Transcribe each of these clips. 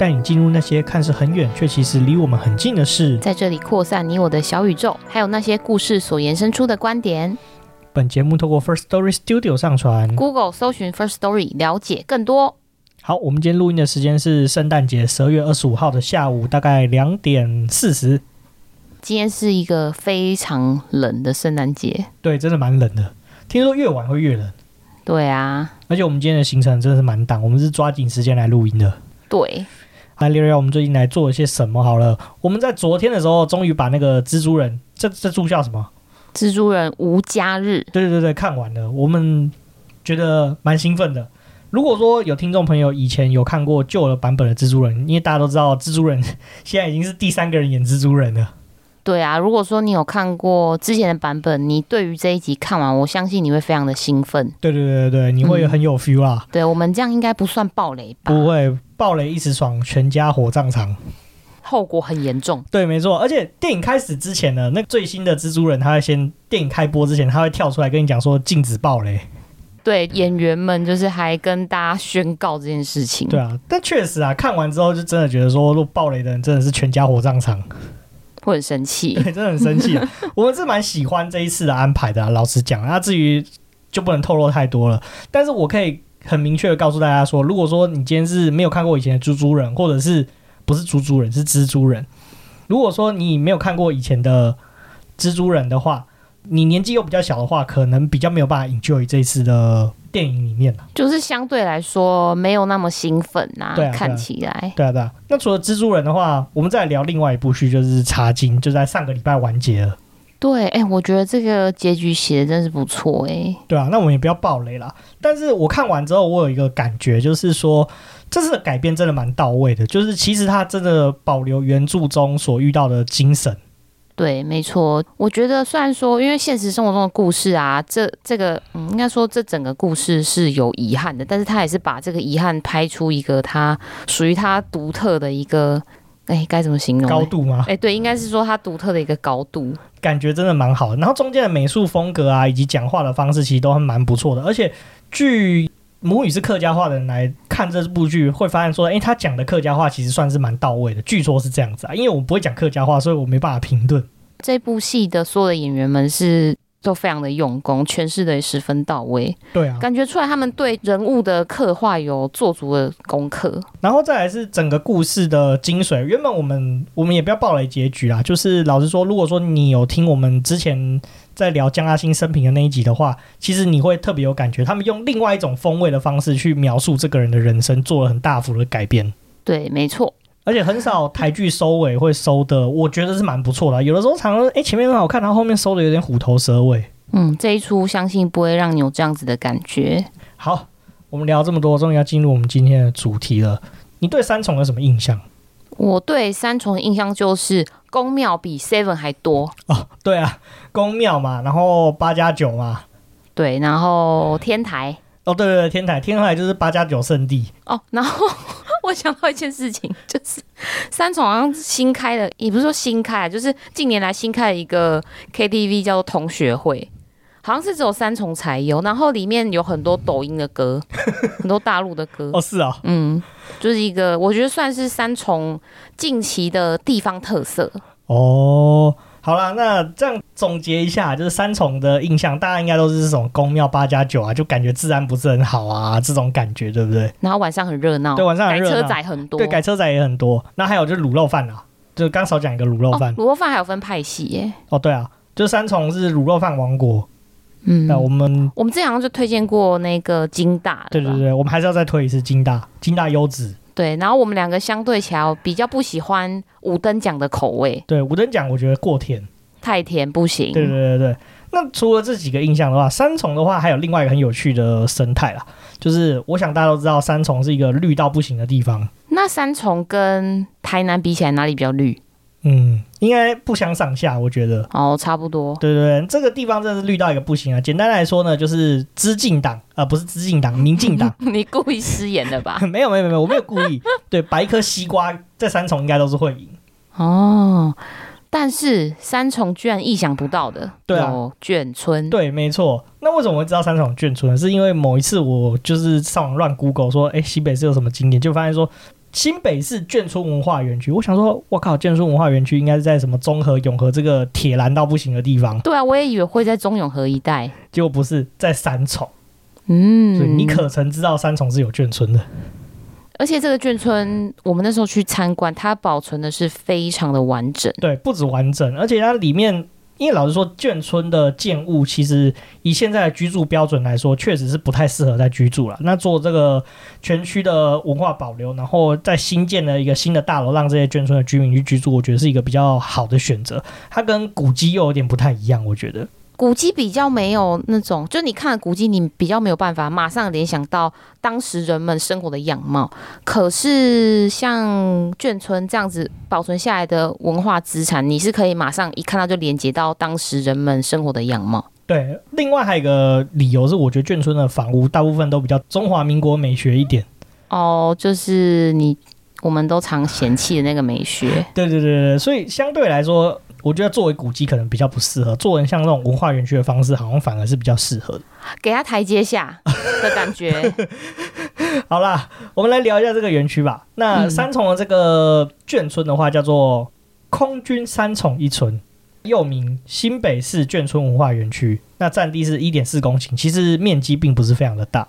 带你进入那些看似很远却其实离我们很近的事，在这里扩散你我的小宇宙，还有那些故事所延伸出的观点。本节目透过 First Story Studio 上传，Google 搜寻 First Story 了解更多。好，我们今天录音的时间是圣诞节十二月二十五号的下午，大概两点四十。今天是一个非常冷的圣诞节，对，真的蛮冷的。听说越晚会越冷。对啊，而且我们今天的行程真的是蛮赶，我们是抓紧时间来录音的。对。来聊聊我们最近来做了些什么好了。我们在昨天的时候，终于把那个蜘蛛人，这这出叫什么？蜘蛛人无家日。对对对，看完了，我们觉得蛮兴奋的。如果说有听众朋友以前有看过旧的版本的蜘蛛人，因为大家都知道蜘蛛人 现在已经是第三个人演蜘蛛人了。对啊，如果说你有看过之前的版本，你对于这一集看完，我相信你会非常的兴奋。对对对对，你会很有 feel 啊。嗯、对我们这样应该不算暴雷吧？不会。爆雷一时爽，全家火葬场，后果很严重。对，没错。而且电影开始之前呢，那最新的蜘蛛人，他会先电影开播之前，他会跳出来跟你讲说禁止爆雷。对，演员们就是还跟大家宣告这件事情。对啊，但确实啊，看完之后就真的觉得说，如果爆雷的人真的是全家火葬场，会很生气。对，真的很生气啊。我们是蛮喜欢这一次的安排的啊，老实讲。那至于就不能透露太多了，但是我可以。很明确的告诉大家说，如果说你今天是没有看过以前的蜘蛛人，或者是不是猪猪人是蜘蛛人，如果说你没有看过以前的蜘蛛人的话，你年纪又比较小的话，可能比较没有办法 enjoy 这一次的电影里面，就是相对来说没有那么兴奋呐。对啊，看起来。对啊，对啊。那除了蜘蛛人的话，我们再来聊另外一部剧，就是《茶经》，就在上个礼拜完结了。对，哎、欸，我觉得这个结局写的真是不错，哎。对啊，那我们也不要爆雷啦。但是我看完之后，我有一个感觉，就是说这次的改编真的蛮到位的，就是其实他真的保留原著中所遇到的精神。对，没错。我觉得虽然说，因为现实生活中的故事啊，这这个，嗯，应该说这整个故事是有遗憾的，但是他也是把这个遗憾拍出一个他属于他独特的一个。哎，该怎么形容？高度吗？哎，对，应该是说它独特的一个高度，感觉真的蛮好的。然后中间的美术风格啊，以及讲话的方式，其实都还蛮不错的。而且，据母语是客家话的人来看这部剧，会发现说，哎，他讲的客家话其实算是蛮到位的。据说是这样子啊，因为我不会讲客家话，所以我没办法评论。这部戏的所有的演员们是。都非常的用功，诠释的也十分到位。对啊，感觉出来他们对人物的刻画有做足了功课。然后再来是整个故事的精髓。原本我们我们也不要暴雷结局啦，就是老实说，如果说你有听我们之前在聊江阿星生平的那一集的话，其实你会特别有感觉。他们用另外一种风味的方式去描述这个人的人生，做了很大幅的改变。对，没错。而且很少台剧收尾会收的，我觉得是蛮不错的。有的时候常常哎前面很好看，然后后面收的有点虎头蛇尾。嗯，这一出相信不会让你有这样子的感觉。好，我们聊这么多，终于要进入我们今天的主题了。你对三重有什么印象？我对三重的印象就是宫庙比 Seven 还多哦。对啊，宫庙嘛，然后八加九嘛，对，然后天台。哦，对对对，天台，天台就是八加九圣地。哦，然后。我想到一件事情，就是三重好像新开的，也不是说新开，就是近年来新开了一个 KTV 叫做同学会，好像是只有三重才有，然后里面有很多抖音的歌，很多大陆的歌。哦，是啊，嗯，就是一个我觉得算是三重近期的地方特色。哦。好了，那这样总结一下，就是三重的印象，大家应该都是这种宫庙八加九啊，就感觉治安不是很好啊，这种感觉对不对？然后晚上很热闹，对，晚上很热闹，改车仔很多，对，改车仔也很多。那还有就是卤肉饭啊，就刚少讲一个卤肉饭，卤肉饭还有分派系耶。哦，对啊，就三重是卤肉饭王国。嗯，那我们我们之前好像就推荐过那个金大，对对对，我们还是要再推一次金大，金大优质。对，然后我们两个相对起来比较不喜欢五等奖的口味。对，五等奖我觉得过甜。太甜不行。对对对对，那除了这几个印象的话，三重的话还有另外一个很有趣的生态啦，就是我想大家都知道，三重是一个绿到不行的地方。那三重跟台南比起来，哪里比较绿？嗯，应该不相上下，我觉得。哦，差不多。对对对，这个地方真的是绿到一个不行啊！简单来说呢，就是资进党，啊，不是资进党，民进党。你故意失言的吧？没有没有没有，我没有故意。对，摆一颗西瓜在三重应该都是会赢。哦，但是三重居然意想不到的，对啊，眷村。对，没错。那为什么我会知道三重眷村呢？是因为某一次我就是上网乱 Google 说，哎，西北是有什么景点，就发现说。新北市眷村文化园区，我想说，我靠，眷村文化园区应该是在什么中和、永和这个铁栏到不行的地方。对啊，我也以为会在中永和一带，结果不是在三重。嗯，所以你可曾知道三重是有眷村的？而且这个眷村，我们那时候去参观，它保存的是非常的完整。对，不止完整，而且它里面。因为老实说，眷村的建物其实以现在的居住标准来说，确实是不太适合在居住了。那做这个全区的文化保留，然后再新建了一个新的大楼，让这些眷村的居民去居住，我觉得是一个比较好的选择。它跟古迹又有点不太一样，我觉得。古迹比较没有那种，就你看古迹，你比较没有办法马上联想到当时人们生活的样貌。可是像眷村这样子保存下来的文化资产，你是可以马上一看到就连接到当时人们生活的样貌。对，另外还有一个理由是，我觉得眷村的房屋大部分都比较中华民国美学一点。哦，就是你我们都常嫌弃的那个美学。对对对对，所以相对来说。我觉得作为古迹可能比较不适合，做成像那种文化园区的方式，好像反而是比较适合的，给他台阶下的感觉。好啦，我们来聊一下这个园区吧。那三重的这个眷村的话，叫做空军三重一村，又名新北市眷村文化园区。那占地是一点四公顷，其实面积并不是非常的大。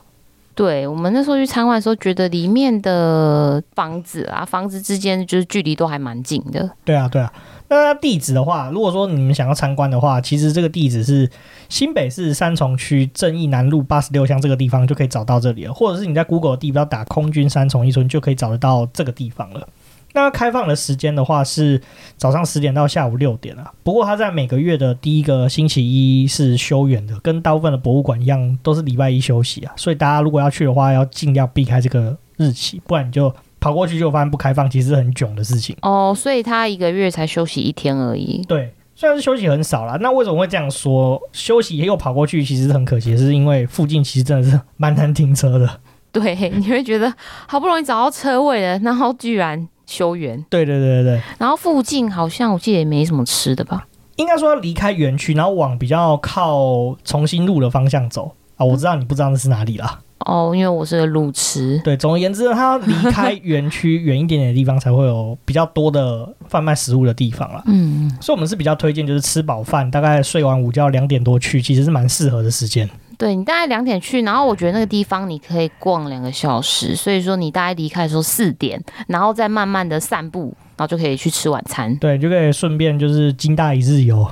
对，我们那时候去参观的时候，觉得里面的房子啊，房子之间就是距离都还蛮近的。对啊，对啊。那地址的话，如果说你们想要参观的话，其实这个地址是新北市三重区正义南路八十六巷这个地方就可以找到这里了，或者是你在 Google 地标打空军三重一村就可以找得到这个地方了。那开放的时间的话是早上十点到下午六点啊，不过它在每个月的第一个星期一是休园的，跟大部分的博物馆一样都是礼拜一休息啊，所以大家如果要去的话，要尽量避开这个日期，不然你就。跑过去就发现不开放，其实是很囧的事情哦。所以他一个月才休息一天而已。对，虽然是休息很少啦，那为什么会这样说？休息又跑过去，其实很可惜，是因为附近其实真的是蛮难停车的。对，你会觉得好不容易找到车位了，然后居然休园。对对对对对。然后附近好像我记得也没什么吃的吧？应该说要离开园区，然后往比较靠重新路的方向走啊。我知道你不知道那是哪里啦。哦，因为我是个路痴。对，总而言之，它要离开 园区远一点点的地方，才会有比较多的贩卖食物的地方啦。嗯，所以我们是比较推荐，就是吃饱饭，大概睡完午觉两点多去，其实是蛮适合的时间。对，你大概两点去，然后我觉得那个地方你可以逛两个小时，所以说你大概离开的时候四点，然后再慢慢的散步，然后就可以去吃晚餐。对，就可以顺便就是金大一日游。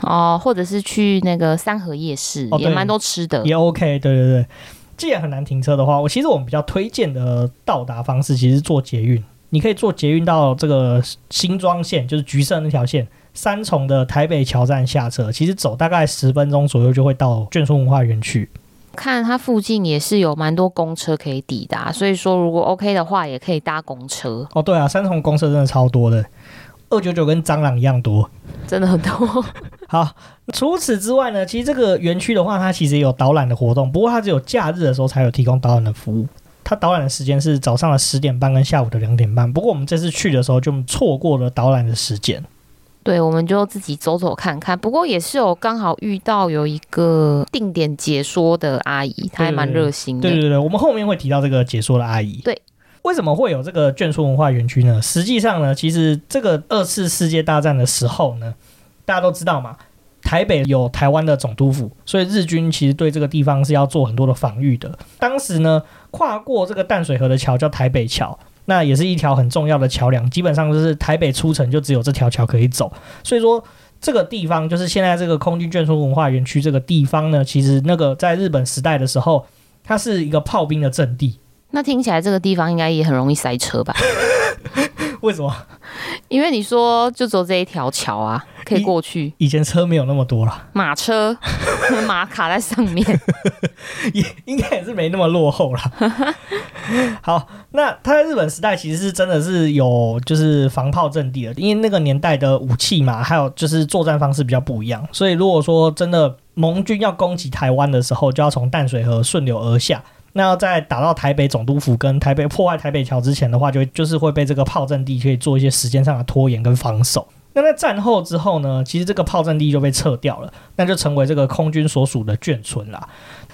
哦，或者是去那个三河夜市，哦、也蛮多吃的，也 OK。对对对。既然很难停车的话，我其实我们比较推荐的到达方式，其实是坐捷运。你可以坐捷运到这个新庄线，就是橘色那条线，三重的台北桥站下车，其实走大概十分钟左右就会到眷村文化园区。看它附近也是有蛮多公车可以抵达，所以说如果 OK 的话，也可以搭公车。哦，对啊，三重公车真的超多的。二九九跟蟑螂一样多，真的很多。好，除此之外呢，其实这个园区的话，它其实也有导览的活动，不过它只有假日的时候才有提供导览的服务。它导览的时间是早上的十点半跟下午的两点半。不过我们这次去的时候就错过了导览的时间。对，我们就自己走走看看。不过也是有刚好遇到有一个定点解说的阿姨，她还蛮热心的。对对对，我们后面会提到这个解说的阿姨。对。为什么会有这个眷村文化园区呢？实际上呢，其实这个二次世界大战的时候呢，大家都知道嘛，台北有台湾的总督府，所以日军其实对这个地方是要做很多的防御的。当时呢，跨过这个淡水河的桥叫台北桥，那也是一条很重要的桥梁，基本上就是台北出城就只有这条桥可以走。所以说，这个地方就是现在这个空军眷村文化园区这个地方呢，其实那个在日本时代的时候，它是一个炮兵的阵地。那听起来这个地方应该也很容易塞车吧？为什么？因为你说就走这一条桥啊，可以过去。以前车没有那么多了，马车，马卡在上面，也应该也是没那么落后了。好，那他在日本时代其实是真的是有就是防炮阵地的，因为那个年代的武器嘛，还有就是作战方式比较不一样，所以如果说真的盟军要攻击台湾的时候，就要从淡水河顺流而下。那要在打到台北总督府跟台北破坏台北桥之前的话，就就是会被这个炮阵地可以做一些时间上的拖延跟防守。那在战后之后呢，其实这个炮阵地就被撤掉了，那就成为这个空军所属的眷村啦。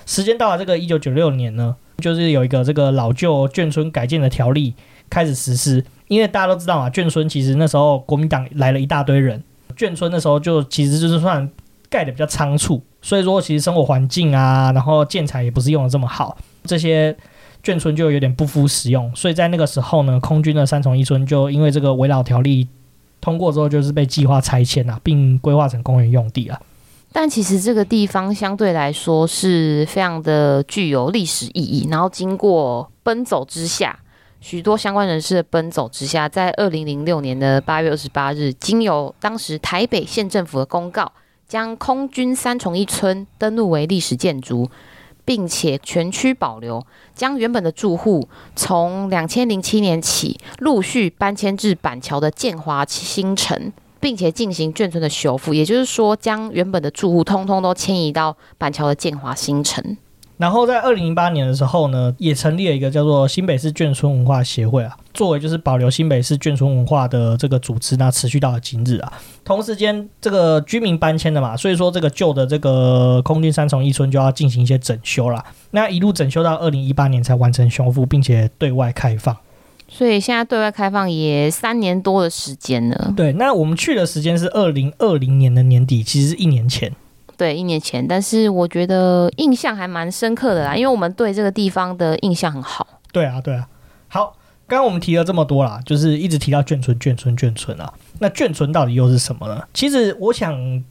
时间到了这个一九九六年呢，就是有一个这个老旧眷村改建的条例开始实施，因为大家都知道嘛，眷村其实那时候国民党来了一大堆人，眷村那时候就其实就是算盖的比较仓促，所以说其实生活环境啊，然后建材也不是用的这么好。这些眷村就有点不敷使用，所以在那个时候呢，空军的三重一村就因为这个围老条例通过之后，就是被计划拆迁啊，并规划成公园用地啊。但其实这个地方相对来说是非常的具有历史意义，然后经过奔走之下，许多相关人士的奔走之下，在二零零六年的八月二十八日，经由当时台北县政府的公告，将空军三重一村登录为历史建筑。并且全区保留，将原本的住户从两千零七年起陆续搬迁至板桥的建华新城，并且进行眷村的修复，也就是说，将原本的住户通通都迁移到板桥的建华新城。然后在二零零八年的时候呢，也成立了一个叫做新北市眷村文化协会啊，作为就是保留新北市眷村文化的这个组织，那持续到了今日啊。同时间，这个居民搬迁的嘛，所以说这个旧的这个空军三重一村就要进行一些整修了。那一路整修到二零一八年才完成修复，并且对外开放。所以现在对外开放也三年多的时间了。对，那我们去的时间是二零二零年的年底，其实是一年前。对，一年前，但是我觉得印象还蛮深刻的啦，因为我们对这个地方的印象很好。对啊，对啊。好，刚刚我们提了这么多啦，就是一直提到眷村、眷村、眷村啊。那眷村到底又是什么呢？其实我想，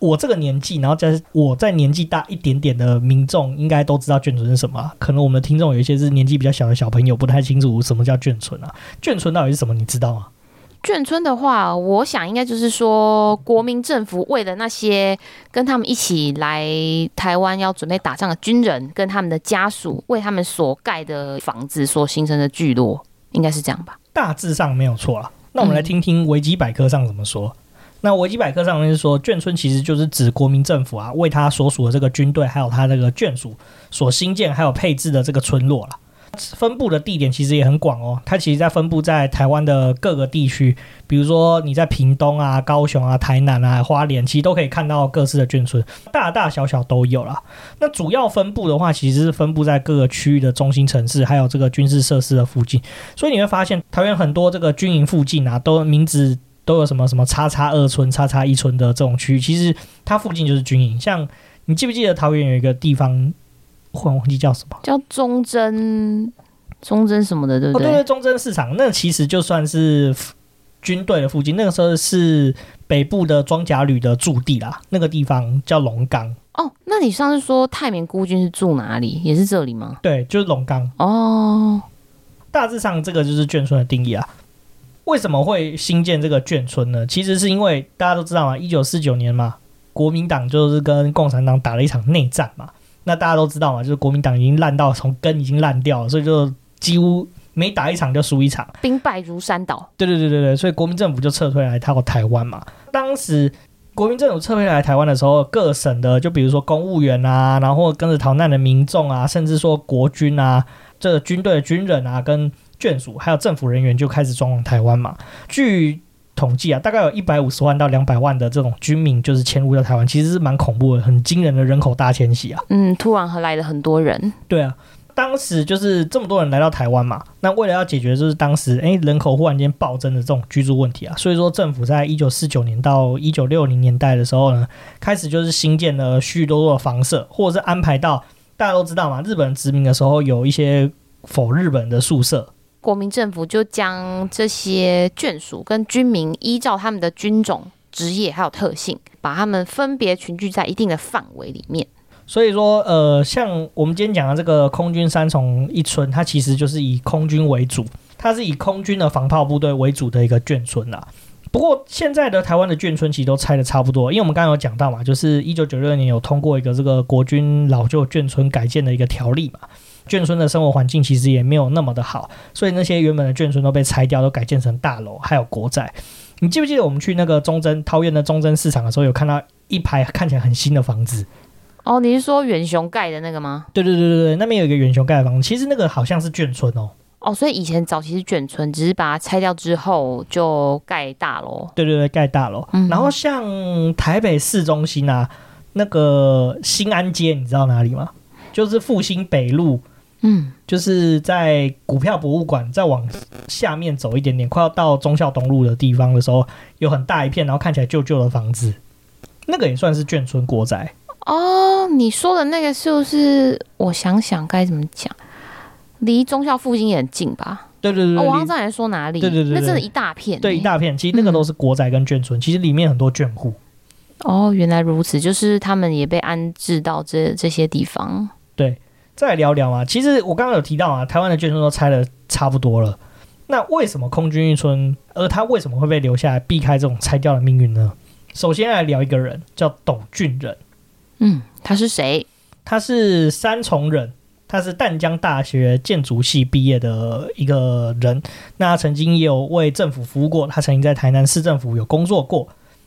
我这个年纪，然后在我在年纪大一点点的民众，应该都知道眷村是什么。可能我们的听众有一些是年纪比较小的小朋友，不太清楚什么叫眷村啊。眷村到底是什么？你知道吗？眷村的话，我想应该就是说，国民政府为了那些跟他们一起来台湾要准备打仗的军人跟他们的家属，为他们所盖的房子所形成的聚落，应该是这样吧？大致上没有错了。那我们来听听维基百科上怎么说。嗯、那维基百科上面是说，眷村其实就是指国民政府啊，为他所属的这个军队还有他这个眷属所新建还有配置的这个村落了。分布的地点其实也很广哦，它其实在分布在台湾的各个地区，比如说你在屏东啊、高雄啊、台南啊、花莲，其实都可以看到各式的眷村，大大小小都有啦。那主要分布的话，其实是分布在各个区域的中心城市，还有这个军事设施的附近。所以你会发现，桃园很多这个军营附近啊，都名字都有什么什么叉叉二村、叉叉一村的这种区域，其实它附近就是军营。像你记不记得桃园有一个地方？忽然忘记叫什么，叫忠贞，忠贞什么的，对不对？哦，对对，忠贞市场，那其实就算是军队的附近。那个时候是北部的装甲旅的驻地啦，那个地方叫龙岗。哦，那你上次说太明孤军是住哪里？也是这里吗？对，就是龙岗。哦，大致上这个就是眷村的定义啊。为什么会新建这个眷村呢？其实是因为大家都知道嘛，一九四九年嘛，国民党就是跟共产党打了一场内战嘛。那大家都知道嘛，就是国民党已经烂到从根已经烂掉了，所以就几乎每打一场就输一场，兵败如山倒。对对对对对，所以国民政府就撤退来到台湾嘛。当时国民政府撤退来台湾的时候，各省的就比如说公务员啊，然后跟着逃难的民众啊，甚至说国军啊，这个军队的军人啊，跟眷属还有政府人员就开始装往台湾嘛。据统计啊，大概有一百五十万到两百万的这种军民就是迁入到台湾，其实是蛮恐怖的，很惊人的人口大迁徙啊。嗯，突然和来了很多人。对啊，当时就是这么多人来到台湾嘛，那为了要解决就是当时诶人口忽然间暴增的这种居住问题啊，所以说政府在一九四九年到一九六零年代的时候呢，开始就是新建了许许多多的房舍，或者是安排到大家都知道嘛，日本殖民的时候有一些否日本的宿舍。国民政府就将这些眷属跟军民依照他们的军种、职业还有特性，把他们分别群聚在一定的范围里面。所以说，呃，像我们今天讲的这个空军三重一村，它其实就是以空军为主。它是以空军的防炮部队为主的一个眷村啦。不过现在的台湾的眷村其实都拆得差不多，因为我们刚刚有讲到嘛，就是一九九六年有通过一个这个国军老旧眷村改建的一个条例嘛，眷村的生活环境其实也没有那么的好，所以那些原本的眷村都被拆掉，都改建成大楼，还有国宅。你记不记得我们去那个中贞桃园的中贞市场的时候，有看到一排看起来很新的房子？哦，你是说远雄盖的那个吗？对对对对对，那边有一个远雄盖的房子，其实那个好像是眷村哦。哦，所以以前早期是眷村，只是把它拆掉之后就盖大楼。对对对，盖大楼。嗯。然后像台北市中心啊，那个新安街，你知道哪里吗？就是复兴北路。嗯。就是在股票博物馆再往下面走一点点，快要到忠孝东路的地方的时候，有很大一片，然后看起来旧旧的房子，那个也算是眷村国宅。哦，你说的那个是不是？我想想该怎么讲。离忠孝附近也很近吧？对对对，我刚才说哪里？对对对，那真的一大片，对一大片。其实那个都是国宅跟眷村，其实里面很多眷户。哦，原来如此，就是他们也被安置到这这些地方。对，再来聊聊啊。其实我刚刚有提到啊，台湾的眷村都拆的差不多了。那为什么空军一村，而他为什么会被留下来，避开这种拆掉的命运呢？首先来聊一个人，叫董俊仁。嗯，他是谁？他是三重人。他是淡江大学建筑系毕业的一个人，那他曾经也有为政府服务过，他曾经在台南市政府有工作过，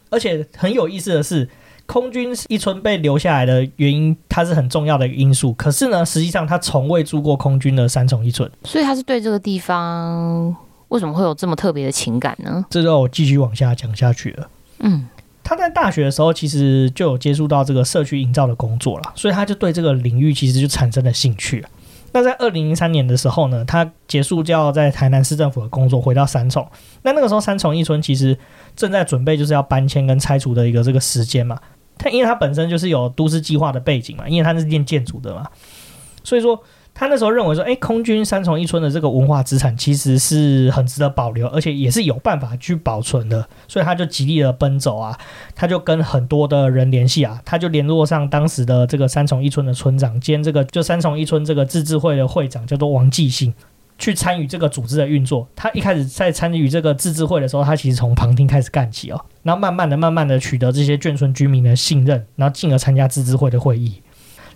而且很有意思的是，空军一村被留下来的原因，它是很重要的一个因素。可是呢，实际上他从未住过空军的三重一村，所以他是对这个地方为什么会有这么特别的情感呢？这就我继续往下讲下去了。嗯。他在大学的时候，其实就有接触到这个社区营造的工作了，所以他就对这个领域其实就产生了兴趣。那在二零零三年的时候呢，他结束就要在台南市政府的工作，回到三重。那那个时候三重一村其实正在准备就是要搬迁跟拆除的一个这个时间嘛。他因为他本身就是有都市计划的背景嘛，因为他是念建筑的嘛，所以说。他那时候认为说，哎，空军三重一村的这个文化资产其实是很值得保留，而且也是有办法去保存的，所以他就极力的奔走啊，他就跟很多的人联系啊，他就联络上当时的这个三重一村的村长兼这个就三重一村这个自治会的会长叫做王继信，去参与这个组织的运作。他一开始在参与这个自治会的时候，他其实从旁听开始干起哦，然后慢慢的、慢慢的取得这些眷村居民的信任，然后进而参加自治会的会议。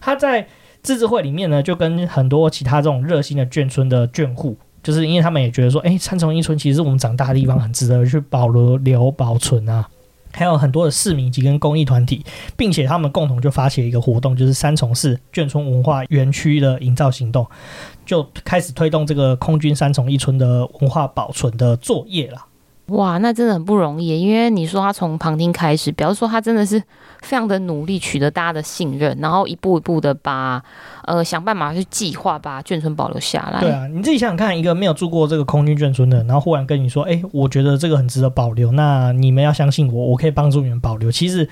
他在。自治会里面呢，就跟很多其他这种热心的眷村的眷户，就是因为他们也觉得说，哎，三重一村其实是我们长大的地方，很值得去保留、留保存啊。还有很多的市民及跟公益团体，并且他们共同就发起了一个活动，就是三重市眷村文化园区的营造行动，就开始推动这个空军三重一村的文化保存的作业了。哇，那真的很不容易，因为你说他从旁听开始，表示说他真的是非常的努力，取得大家的信任，然后一步一步的把呃想办法去计划把眷村保留下来。对啊，你自己想想看，一个没有住过这个空军眷村的，然后忽然跟你说，哎，我觉得这个很值得保留，那你们要相信我，我可以帮助你们保留。其实，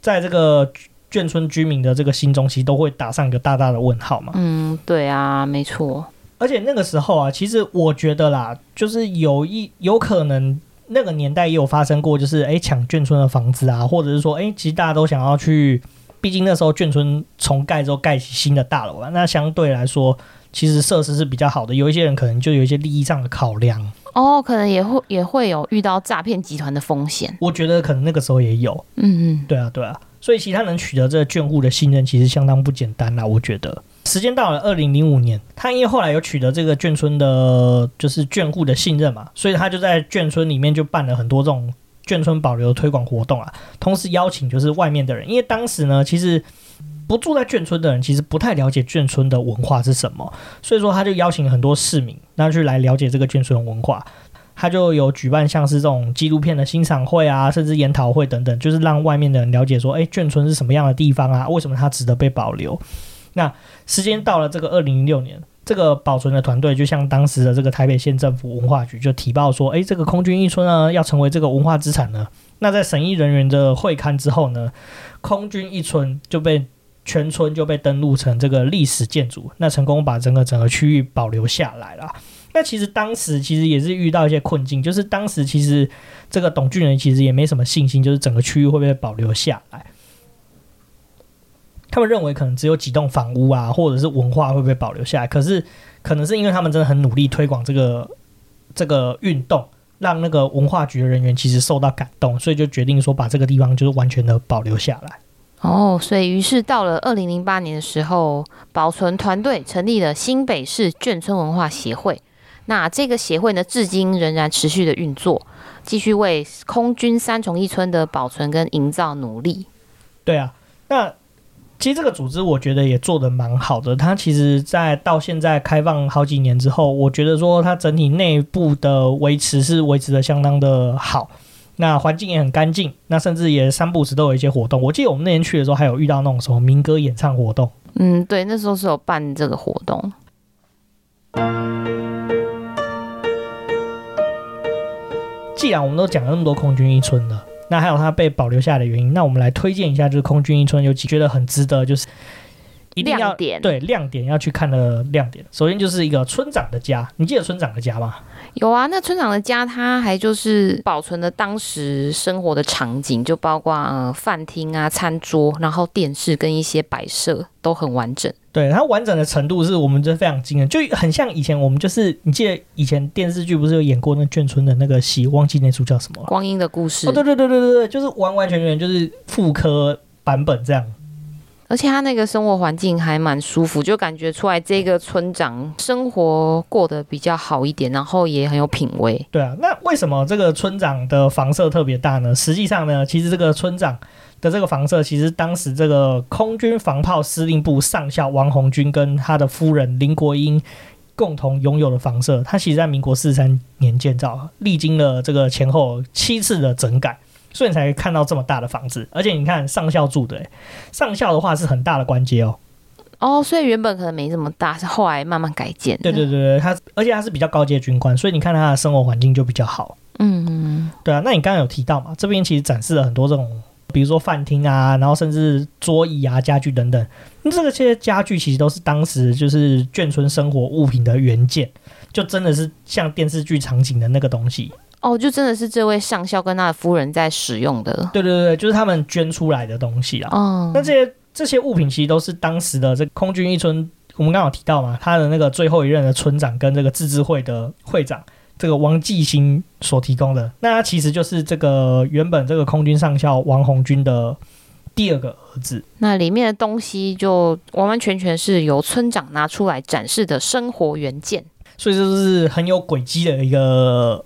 在这个眷村居民的这个心中，其实都会打上一个大大的问号嘛。嗯，对啊，没错。而且那个时候啊，其实我觉得啦，就是有一有可能。那个年代也有发生过，就是哎抢眷村的房子啊，或者是说哎，其实大家都想要去，毕竟那时候眷村重盖之后盖起新的大楼啊，那相对来说其实设施是比较好的，有一些人可能就有一些利益上的考量哦，可能也会也会有遇到诈骗集团的风险，我觉得可能那个时候也有，嗯嗯，对啊对啊，所以其他人取得这个眷户的信任其实相当不简单啦，我觉得。时间到了二零零五年，他因为后来有取得这个眷村的，就是眷户的信任嘛，所以他就在眷村里面就办了很多这种眷村保留推广活动啊，同时邀请就是外面的人，因为当时呢，其实不住在眷村的人其实不太了解眷村的文化是什么，所以说他就邀请很多市民，那去来了解这个眷村文化，他就有举办像是这种纪录片的欣赏会啊，甚至研讨会等等，就是让外面的人了解说，哎，眷村是什么样的地方啊，为什么它值得被保留。那时间到了，这个二零零六年，这个保存的团队就向当时的这个台北县政府文化局就提报说，诶，这个空军一村呢要成为这个文化资产呢。那在审议人员的会勘之后呢，空军一村就被全村就被登录成这个历史建筑，那成功把整个整个区域保留下来了。那其实当时其实也是遇到一些困境，就是当时其实这个董俊仁其实也没什么信心，就是整个区域会不会保留下来。他们认为可能只有几栋房屋啊，或者是文化会不会保留下来？可是可能是因为他们真的很努力推广这个这个运动，让那个文化局的人员其实受到感动，所以就决定说把这个地方就是完全的保留下来。哦，所以于是到了二零零八年的时候，保存团队成立了新北市眷村文化协会。那这个协会呢，至今仍然持续的运作，继续为空军三重一村的保存跟营造努力。对啊，那其实这个组织我觉得也做得蛮好的。它其实，在到现在开放好几年之后，我觉得说它整体内部的维持是维持的相当的好。那环境也很干净，那甚至也三不时都有一些活动。我记得我们那天去的时候，还有遇到那种什么民歌演唱活动。嗯，对，那时候是有办这个活动。既然我们都讲了那么多空军一村了，那还有它被保留下来的原因，那我们来推荐一下，就是空军一村有几觉得很值得，就是一定要亮点。对，亮点要去看的亮点。首先就是一个村长的家，你记得村长的家吗？有啊，那村长的家，他还就是保存了当时生活的场景，就包括呃饭厅啊、餐桌，然后电视跟一些摆设都很完整。对，它完整的程度是我们就非常惊人，就很像以前我们就是你记得以前电视剧不是有演过那眷村的那个戏，忘记那出叫什么了？光阴的故事。哦，对对对对对对，就是完完全全就是复刻版本这样。而且他那个生活环境还蛮舒服，就感觉出来这个村长生活过得比较好一点，然后也很有品味。对啊，那为什么这个村长的房舍特别大呢？实际上呢，其实这个村长的这个房舍，其实当时这个空军防炮司令部上校王红军跟他的夫人林国英共同拥有的房舍，他其实在民国四十三年建造，历经了这个前后七次的整改。所以你才看到这么大的房子，而且你看上校住的，上校的话是很大的官阶哦。哦，所以原本可能没这么大，是后来慢慢改建。对对对对，他而且他是比较高阶军官，所以你看他的生活环境就比较好。嗯嗯，对啊。那你刚刚有提到嘛，这边其实展示了很多这种，比如说饭厅啊，然后甚至桌椅啊、家具等等。那这个些家具其实都是当时就是眷村生活物品的原件，就真的是像电视剧场景的那个东西。哦，就真的是这位上校跟他的夫人在使用的。对对对，就是他们捐出来的东西啊。哦，那这些这些物品其实都是当时的这空军一村，我们刚刚有提到嘛，他的那个最后一任的村长跟这个自治会的会长，这个王继兴所提供的。那他其实就是这个原本这个空军上校王红军的第二个儿子。那里面的东西就完完全全是由村长拿出来展示的生活原件，所以就是很有轨迹的一个。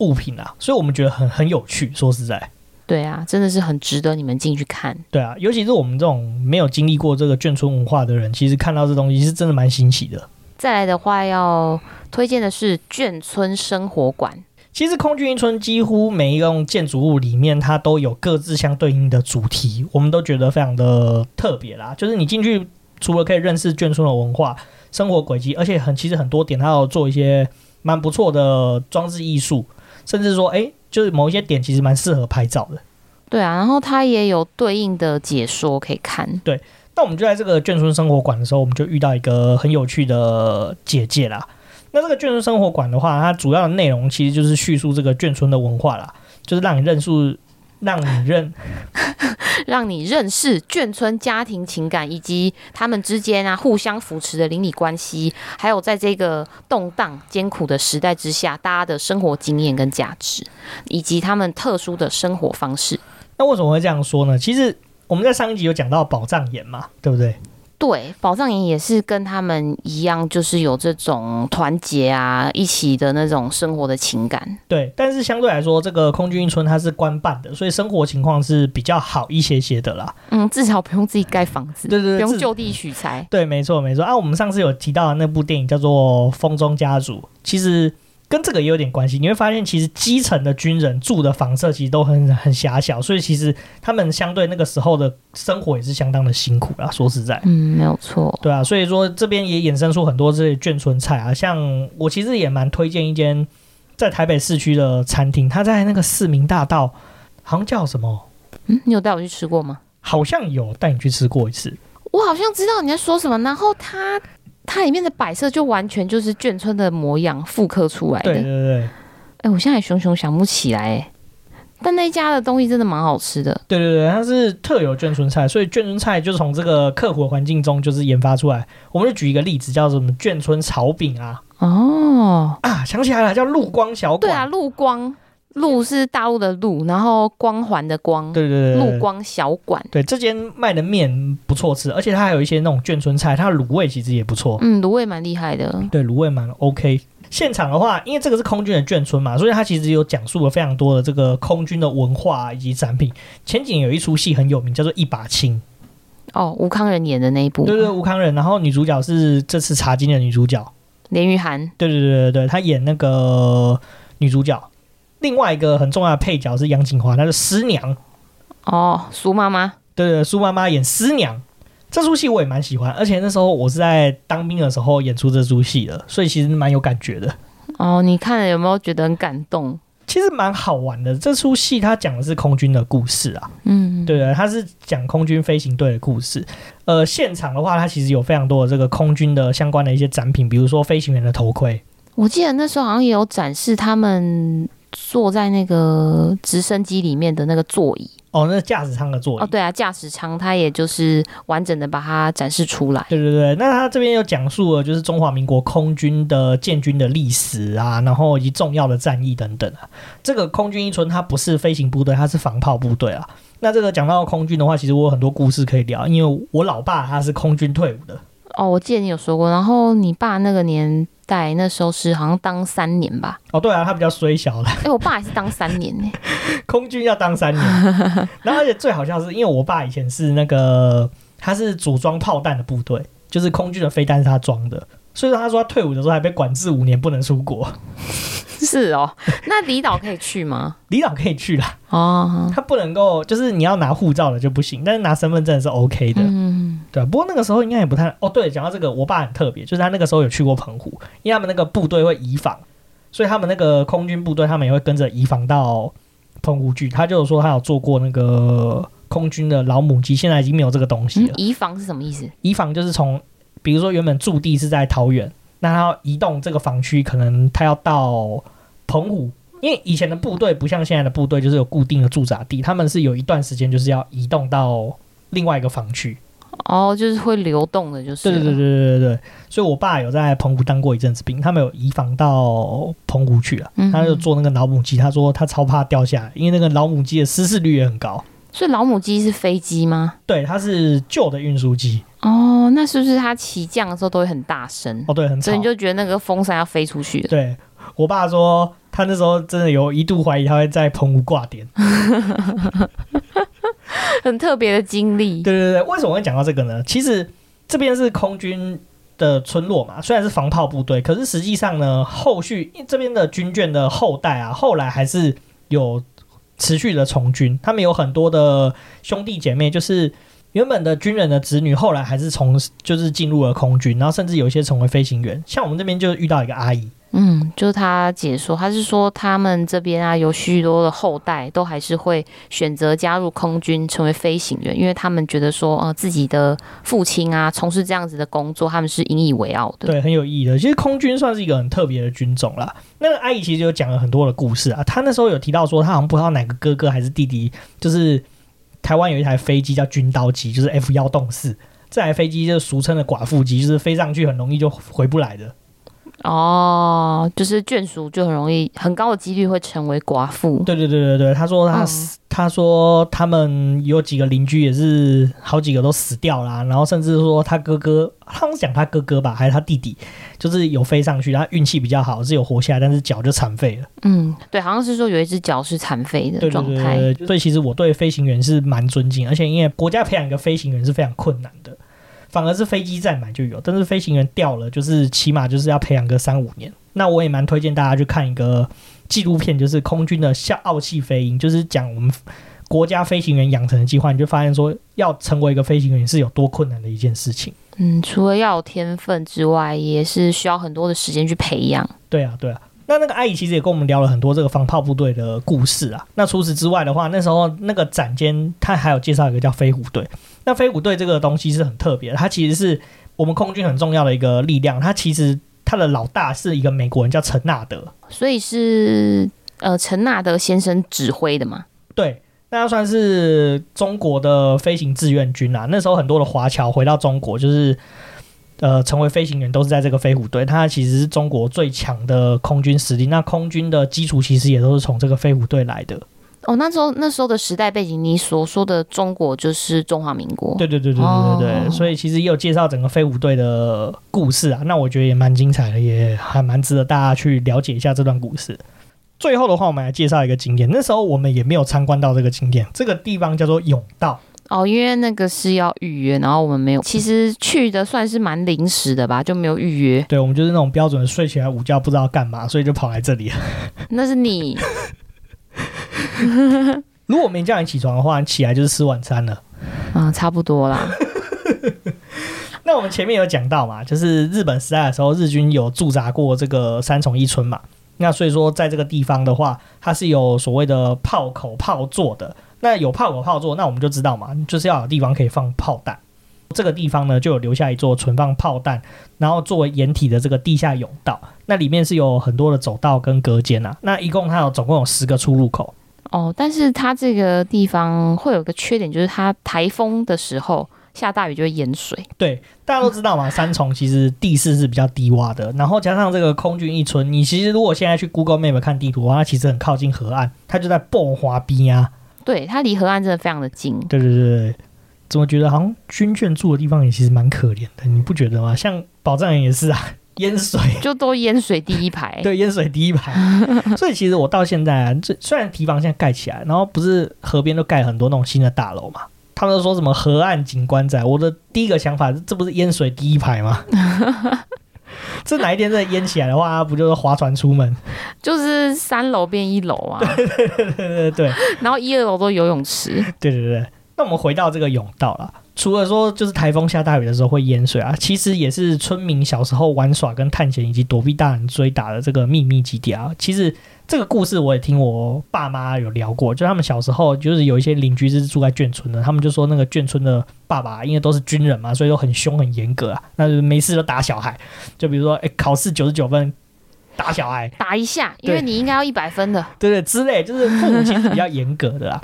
物品啊，所以我们觉得很很有趣。说实在，对啊，真的是很值得你们进去看。对啊，尤其是我们这种没有经历过这个眷村文化的人，其实看到这东西是真的蛮新奇的。再来的话，要推荐的是眷村生活馆。其实空军一村几乎每一栋建筑物里面，它都有各自相对应的主题，我们都觉得非常的特别啦。就是你进去，除了可以认识眷村的文化、生活轨迹，而且很其实很多点，它要做一些蛮不错的装置艺术。甚至说，哎、欸，就是某一些点其实蛮适合拍照的。对啊，然后它也有对应的解说可以看。对，那我们就在这个眷村生活馆的时候，我们就遇到一个很有趣的姐姐啦。那这个眷村生活馆的话，它主要的内容其实就是叙述这个眷村的文化啦，就是让你认识。让你认，让你认识眷村家庭情感，以及他们之间啊互相扶持的邻里关系，还有在这个动荡艰苦的时代之下，大家的生活经验跟价值，以及他们特殊的生活方式。那为什么会这样说呢？其实我们在上一集有讲到宝藏岩嘛，对不对？对，宝藏岩也是跟他们一样，就是有这种团结啊，一起的那种生活的情感。对，但是相对来说，这个空军一村它是官办的，所以生活情况是比较好一些些的啦。嗯，至少不用自己盖房子，对对对，不用就地取材。对，没错没错啊。我们上次有提到的那部电影叫做《风中家族》，其实。跟这个也有点关系，你会发现其实基层的军人住的房舍其实都很很狭小，所以其实他们相对那个时候的生活也是相当的辛苦啦。说实在，嗯，没有错，对啊，所以说这边也衍生出很多这些眷村菜啊，像我其实也蛮推荐一间在台北市区的餐厅，它在那个市民大道，好像叫什么？嗯，你有带我去吃过吗？好像有带你去吃过一次，我好像知道你在说什么，然后他。它里面的摆设就完全就是眷村的模样复刻出来的。对对对。哎、欸，我现在熊熊想不起来，但那家的东西真的蛮好吃的。对对对，它是特有眷村菜，所以眷村菜就是从这个刻苦的环境中就是研发出来。我们就举一个例子，叫什么眷村炒饼啊。哦啊，想起来了，叫陆光小馆。对啊，陆光，陆是大陆的路，然后光环的光。对对对，陆光小馆。对，这间卖的面不错吃，而且它还有一些那种眷村菜，它的卤味其实也不错。嗯，卤味蛮厉害的。对，卤味蛮 OK。现场的话，因为这个是空军的眷村嘛，所以它其实有讲述了非常多的这个空军的文化以及展品。前景有一出戏很有名，叫做《一把青》。哦，吴康仁演的那一部。对对，吴康仁，然后女主角是这次茶金的女主角连俞涵。对对对对对，她演那个女主角。另外一个很重要的配角是杨景华，她是师娘。哦，苏妈妈。对对，苏妈妈演师娘。这出戏我也蛮喜欢，而且那时候我是在当兵的时候演出这出戏的，所以其实蛮有感觉的。哦，你看了有没有觉得很感动？其实蛮好玩的。这出戏它讲的是空军的故事啊，嗯，对的，它是讲空军飞行队的故事。呃，现场的话，它其实有非常多的这个空军的相关的一些展品，比如说飞行员的头盔。我记得那时候好像也有展示他们坐在那个直升机里面的那个座椅。哦，那驾驶舱的座椅。哦，对啊，驾驶舱它也就是完整的把它展示出来。对对对，那它这边又讲述了就是中华民国空军的建军的历史啊，然后以及重要的战役等等啊。这个空军一村它不是飞行部队，它是防炮部队啊。那这个讲到空军的话，其实我有很多故事可以聊，因为我老爸他是空军退伍的。哦，我记得你有说过，然后你爸那个年代那时候是好像当三年吧？哦，对啊，他比较衰小了。哎、欸，我爸也是当三年呢，空军要当三年。然后而且最好笑是因为我爸以前是那个他是组装炮弹的部队，就是空军的飞弹是他装的，所以说他说他退伍的时候还被管制五年，不能出国。是哦，那离岛可以去吗？离岛可以去啦。哦，他不能够，就是你要拿护照的就不行，但是拿身份证是 OK 的。嗯，对。不过那个时候应该也不太……哦，对，讲到这个，我爸很特别，就是他那个时候有去过澎湖，因为他们那个部队会移防，所以他们那个空军部队他们也会跟着移防到澎湖去。他就有说他有做过那个空军的老母鸡，现在已经没有这个东西了。嗯，移防是什么意思？移防就是从，比如说原本驻地是在桃园。那他要移动这个防区，可能他要到澎湖，因为以前的部队不像现在的部队，就是有固定的驻扎地，他们是有一段时间就是要移动到另外一个防区。哦，就是会流动的，就是。对对对对对对对。所以我爸有在澎湖当过一阵子兵，他们有移防到澎湖去了，他就坐那个老母鸡，他说他超怕掉下来，因为那个老母鸡的失事率也很高。所以老母鸡是飞机吗？对，它是旧的运输机。哦，那是不是它起降的时候都会很大声？哦，对，很吵。所以你就觉得那个风扇要飞出去。对，我爸说，他那时候真的有一度怀疑他会在澎湖挂点，很特别的经历。对对对，为什么会讲到这个呢？其实这边是空军的村落嘛，虽然是防炮部队，可是实际上呢，后续这边的军眷的后代啊，后来还是有持续的从军，他们有很多的兄弟姐妹，就是。原本的军人的子女，后来还是从就是进入了空军，然后甚至有一些成为飞行员。像我们这边就遇到一个阿姨，嗯，就是他解说，他是说他们这边啊有许多的后代都还是会选择加入空军成为飞行员，因为他们觉得说，呃，自己的父亲啊从事这样子的工作，他们是引以为傲的，对，很有意义的。其实空军算是一个很特别的军种啦。那个阿姨其实就讲了很多的故事啊，她那时候有提到说，她好像不知道哪个哥哥还是弟弟，就是。台湾有一台飞机叫军刀机，就是 F 幺洞四这台飞机，就是俗称的寡妇机，就是飞上去很容易就回不来的。哦，就是眷属就很容易，很高的几率会成为寡妇。对对对对对，他说他、嗯、他说他们有几个邻居也是好几个都死掉啦，然后甚至说他哥哥，他们讲他哥哥吧，还是他弟弟，就是有飞上去，他运气比较好，是有活下来，但是脚就残废了。嗯，对，好像是说有一只脚是残废的状态。对对对对，所以其实我对飞行员是蛮尊敬，而且因为国家培养一个飞行员是非常困难的。反而是飞机再买就有，但是飞行员掉了，就是起码就是要培养个三五年。那我也蛮推荐大家去看一个纪录片，就是空军的《傲气飞鹰》，就是讲我们国家飞行员养成的计划，你就发现说要成为一个飞行员是有多困难的一件事情。嗯，除了要有天分之外，也是需要很多的时间去培养。对啊，对啊。那那个阿姨其实也跟我们聊了很多这个防炮部队的故事啊。那除此之外的话，那时候那个展间他还有介绍一个叫飞虎队。那飞虎队这个东西是很特别的，它其实是我们空军很重要的一个力量。它其实它的老大是一个美国人叫陈纳德，所以是呃陈纳德先生指挥的嘛？对，那算是中国的飞行志愿军啊。那时候很多的华侨回到中国，就是。呃成为飞行员都是在这个飞虎队，它其实是中国最强的空军实力。那空军的基础其实也都是从这个飞虎队来的。哦，那时候那时候的时代背景，你所说的中国就是中华民国。对对对对对对对，哦、所以其实也有介绍整个飞虎队的故事啊。那我觉得也蛮精彩的，也还蛮值得大家去了解一下这段故事。最后的话，我们来介绍一个景点。那时候我们也没有参观到这个景点，这个地方叫做甬道。哦，因为那个是要预约，然后我们没有。其实去的算是蛮临时的吧，就没有预约。对，我们就是那种标准的睡起来午觉不知道干嘛，所以就跑来这里。那是你。如果没叫你起床的话，你起来就是吃晚餐了。嗯，差不多啦。那我们前面有讲到嘛，就是日本时代的时候，日军有驻扎过这个三重一村嘛。那所以说，在这个地方的话，它是有所谓的炮口炮座的。那有炮口炮座，那我们就知道嘛，就是要有地方可以放炮弹。这个地方呢，就有留下一座存放炮弹，然后作为掩体的这个地下甬道。那里面是有很多的走道跟隔间啊。那一共它有总共有十个出入口。哦，但是它这个地方会有个缺点，就是它台风的时候。下大雨就会淹水。对，大家都知道嘛，三重其实地势是比较低洼的，然后加上这个空军一村，你其实如果现在去 Google Map 看地图的话，它其实很靠近河岸，它就在蹦华边啊。对，它离河岸真的非常的近。对对对对，怎么觉得好像军眷住的地方也其实蛮可怜的，你不觉得吗？像宝藏岩也是啊，淹水 就都淹水第一排。对，淹水第一排。所以其实我到现在啊，这虽然堤防现在盖起来，然后不是河边都盖很多那种新的大楼嘛。他们都说什么河岸景观仔，我的第一个想法，这不是淹水第一排吗？这哪一天真的淹起来的话，不就是划船出门？就是三楼变一楼啊！对对对对对对。然后一二楼都游泳池。对对对。那我们回到这个泳道了。除了说就是台风下大雨的时候会淹水啊，其实也是村民小时候玩耍跟探险以及躲避大人追打的这个秘密基地啊。其实这个故事我也听我爸妈有聊过，就他们小时候就是有一些邻居是住在眷村的，他们就说那个眷村的爸爸因为都是军人嘛，所以都很凶很严格啊，那就没事就打小孩，就比如说哎考试九十九分打小孩打一下，因为你应该要一百分的，对对，对之类，就是父母亲是比较严格的啦。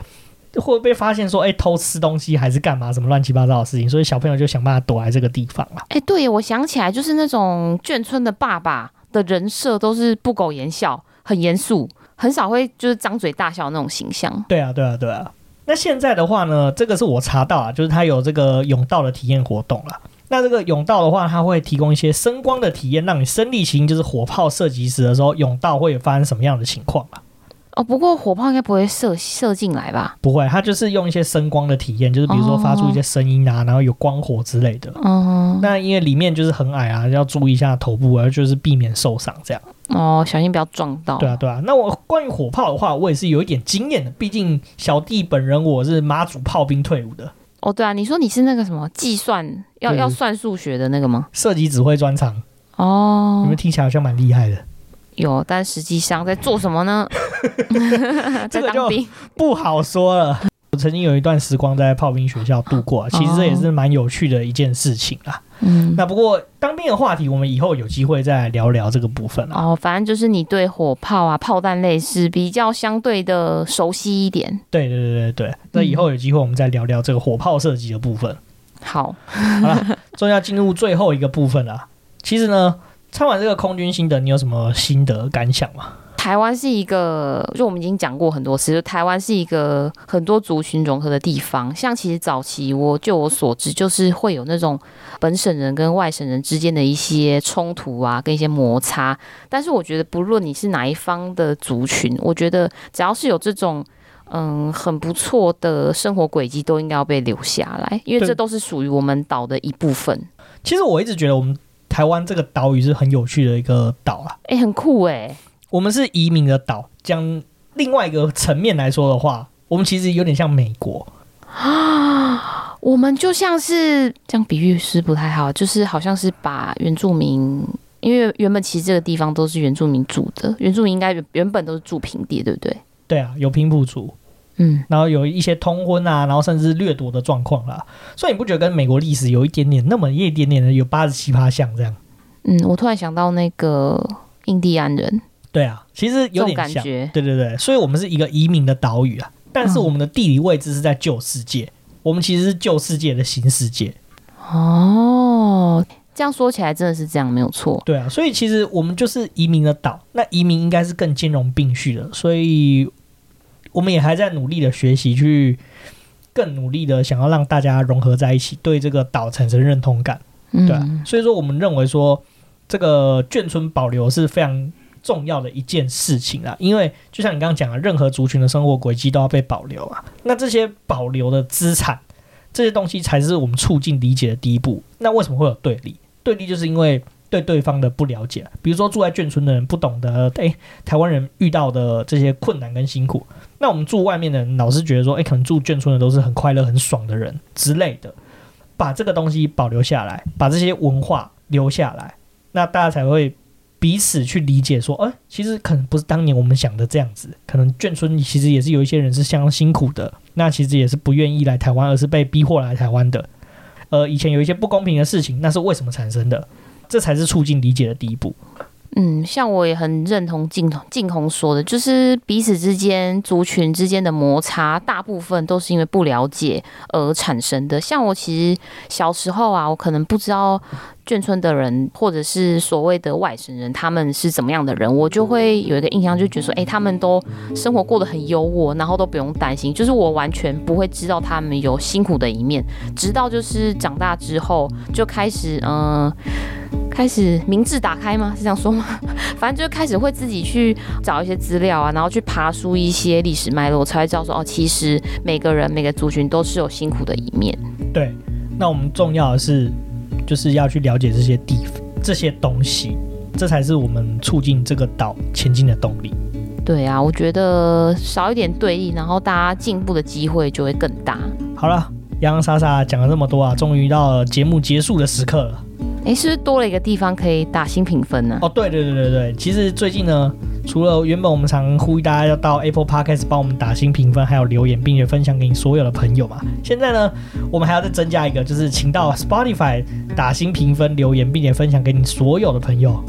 会被发现说，哎、欸，偷吃东西还是干嘛？什么乱七八糟的事情？所以小朋友就想办法躲在这个地方了。哎、欸，对，我想起来，就是那种眷村的爸爸的人设都是不苟言笑，很严肃，很少会就是张嘴大笑那种形象。对啊，对啊，对啊。那现在的话呢，这个是我查到啊，就是他有这个甬道的体验活动了。那这个甬道的话，它会提供一些声光的体验，让你身历其境，就是火炮射击时的时候，甬道会有发生什么样的情况啊？哦，不过火炮应该不会射射进来吧？不会，它就是用一些声光的体验，就是比如说发出一些声音啊，哦、然后有光火之类的。哦。那因为里面就是很矮啊，要注意一下头部，而就是避免受伤这样。哦，小心不要撞到。对啊，对啊。那我关于火炮的话，我也是有一点经验的，毕竟小弟本人我是马祖炮兵退伍的。哦，对啊，你说你是那个什么计算要要算数学的那个吗？射击指挥专长。哦。你们听起来好像蛮厉害的。有，但实际上在做什么呢？在当兵，不好说了。我曾经有一段时光在炮兵学校度过，其实这也是蛮有趣的一件事情啊。嗯，那不过当兵的话题，我们以后有机会再来聊聊这个部分哦，反正就是你对火炮啊、炮弹类是比较相对的熟悉一点。对对对对对，那以后有机会我们再聊聊这个火炮射击的部分。好，好了，终于要进入最后一个部分了。其实呢。参完这个空军心得，你有什么心得感想吗？台湾是一个，就我们已经讲过很多次，就台湾是一个很多族群融合的地方。像其实早期我就我所知，就是会有那种本省人跟外省人之间的一些冲突啊，跟一些摩擦。但是我觉得，不论你是哪一方的族群，我觉得只要是有这种嗯很不错的生活轨迹，都应该要被留下来，因为这都是属于我们岛的一部分。其实我一直觉得我们。台湾这个岛屿是很有趣的一个岛啊，哎、欸，很酷哎、欸。我们是移民的岛，讲另外一个层面来说的话，我们其实有点像美国啊。我们就像是这样比喻是不太好，就是好像是把原住民，因为原本其实这个地方都是原住民住的，原住民应该原本都是住平地，对不对？对啊，有平埔族。嗯，然后有一些通婚啊，然后甚至掠夺的状况啦，所以你不觉得跟美国历史有一点点那么一点点的有八十七八像这样？嗯，我突然想到那个印第安人。对啊，其实有点像，感觉。对对对，所以我们是一个移民的岛屿啊，但是我们的地理位置是在旧世界，嗯、我们其实是旧世界的新世界。哦，这样说起来真的是这样，没有错。对啊，所以其实我们就是移民的岛，那移民应该是更兼容并蓄的，所以我们也还在努力的学习，去更努力的想要让大家融合在一起，对这个岛产生认同感。对啊，嗯、所以说我们认为说这个眷村保留是非常重要的一件事情啊，因为就像你刚刚讲的，任何族群的生活轨迹都要被保留啊，那这些保留的资产，这些东西才是我们促进理解的第一步。那为什么会有对立？对立就是因为对对方的不了解，比如说住在眷村的人不懂得，诶，台湾人遇到的这些困难跟辛苦，那我们住外面的人老是觉得说，诶，可能住眷村的都是很快乐、很爽的人之类的，把这个东西保留下来，把这些文化留下来，那大家才会彼此去理解说，诶，其实可能不是当年我们想的这样子，可能眷村其实也是有一些人是相当辛苦的，那其实也是不愿意来台湾，而是被逼迫来台湾的。呃，以前有一些不公平的事情，那是为什么产生的？这才是促进理解的第一步。嗯，像我也很认同静静红说的，就是彼此之间、族群之间的摩擦，大部分都是因为不了解而产生的。像我其实小时候啊，我可能不知道眷村的人，或者是所谓的外省人，他们是怎么样的人，我就会有一个印象，就觉得说，哎、他们都生活过得很优渥，然后都不用担心，就是我完全不会知道他们有辛苦的一面。直到就是长大之后，就开始嗯。开始明智打开吗？是这样说吗？反正就开始会自己去找一些资料啊，然后去爬书一些历史脉络，才会知道说哦，其实每个人每个族群都是有辛苦的一面。对，那我们重要的是就是要去了解这些地这些东西，这才是我们促进这个岛前进的动力。对啊，我觉得少一点对立，然后大家进步的机会就会更大。好了，洋洋洒洒讲了这么多啊，终于到了节目结束的时刻了。哎，是不是多了一个地方可以打新评分呢？哦，对对对对对，其实最近呢，除了原本我们常呼吁大家要到 Apple Podcast 帮我们打新评分，还有留言，并且分享给你所有的朋友嘛。现在呢，我们还要再增加一个，就是请到 Spotify 打新评分、留言，并且分享给你所有的朋友。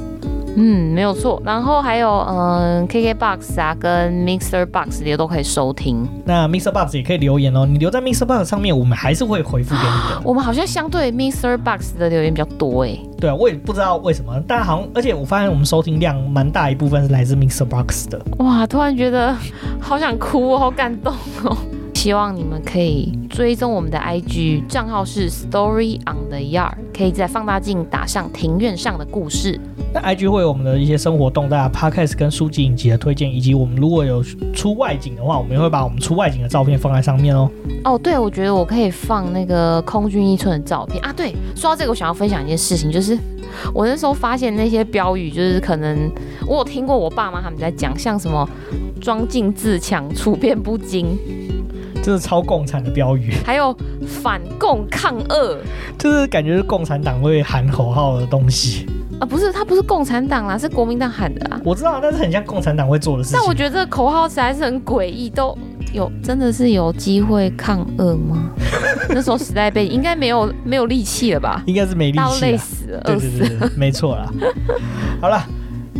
嗯，没有错。然后还有，嗯，KKBOX 啊，跟 Mixer Box 也都可以收听。那 Mixer Box 也可以留言哦。你留在 Mixer Box 上面，我们还是会回复给你的。我们好像相对 Mixer Box 的留言比较多哎。对啊，我也不知道为什么，但好像，而且我发现我们收听量蛮大一部分是来自 Mixer Box 的。哇，突然觉得好想哭哦，好感动哦。希望你们可以追踪我们的 IG 账号是 Story on the Yard，可以在放大镜打上庭院上的故事。那 IG 会有我们的一些生活动态、Podcast 跟书籍影集的推荐，以及我们如果有出外景的话，我们也会把我们出外景的照片放在上面哦。哦，对，我觉得我可以放那个空军一村的照片啊。对，说到这个，我想要分享一件事情，就是我那时候发现那些标语，就是可能我有听过我爸妈他们在讲，像什么“装进自强，处变不惊”。就是超共产的标语，还有反共抗俄，就是感觉是共产党会喊口号的东西啊，不是，他不是共产党啦，是国民党喊的啊。我知道，但是很像共产党会做的事情。但我觉得这个口号实在是很诡异，都有真的是有机会抗俄吗？那时候时代背景应该没有没有力气了吧？应该是没力气，都累死了，饿死了，对对对对，没错啦。好了。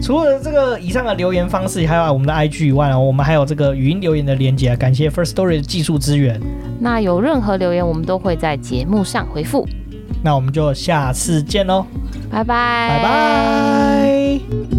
除了这个以上的留言方式，还有我们的 IG 以外呢，我们还有这个语音留言的连接。感谢 Firstory 的技术支援。那有任何留言，我们都会在节目上回复。那我们就下次见喽，拜拜，拜拜。